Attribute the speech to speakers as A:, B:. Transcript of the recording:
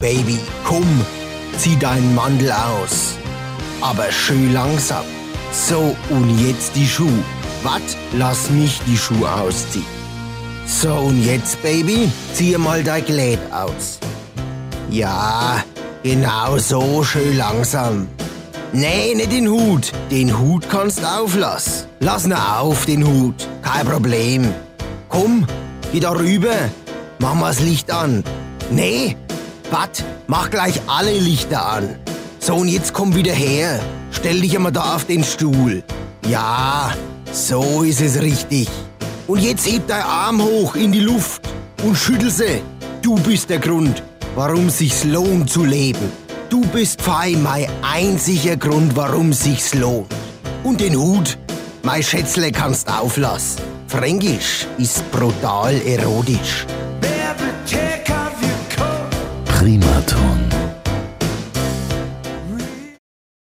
A: Baby, komm, zieh deinen Mandel aus. Aber schön langsam. So, und jetzt die Schuhe. Wat? Lass mich die Schuhe ausziehen. So, und jetzt, Baby, zieh mal dein Kleid aus. Ja, genau so, schön langsam. Nee, nicht den Hut. Den Hut kannst auflassen. Lass ihn auf, den Hut. Kein Problem. Komm, geh da rüber. Mach mal das Licht an. Nee, Wat? Mach gleich alle Lichter an. So, und jetzt komm wieder her. Stell dich einmal da auf den Stuhl. Ja, so ist es richtig. Und jetzt heb dein Arm hoch in die Luft und schüttel sie. Du bist der Grund, warum sich's lohnt zu leben. Du bist fein, mein einziger Grund, warum sich's lohnt. Und den Hut, mein Schätzle kannst auflassen. Fränkisch ist brutal erotisch.
B: Primaton.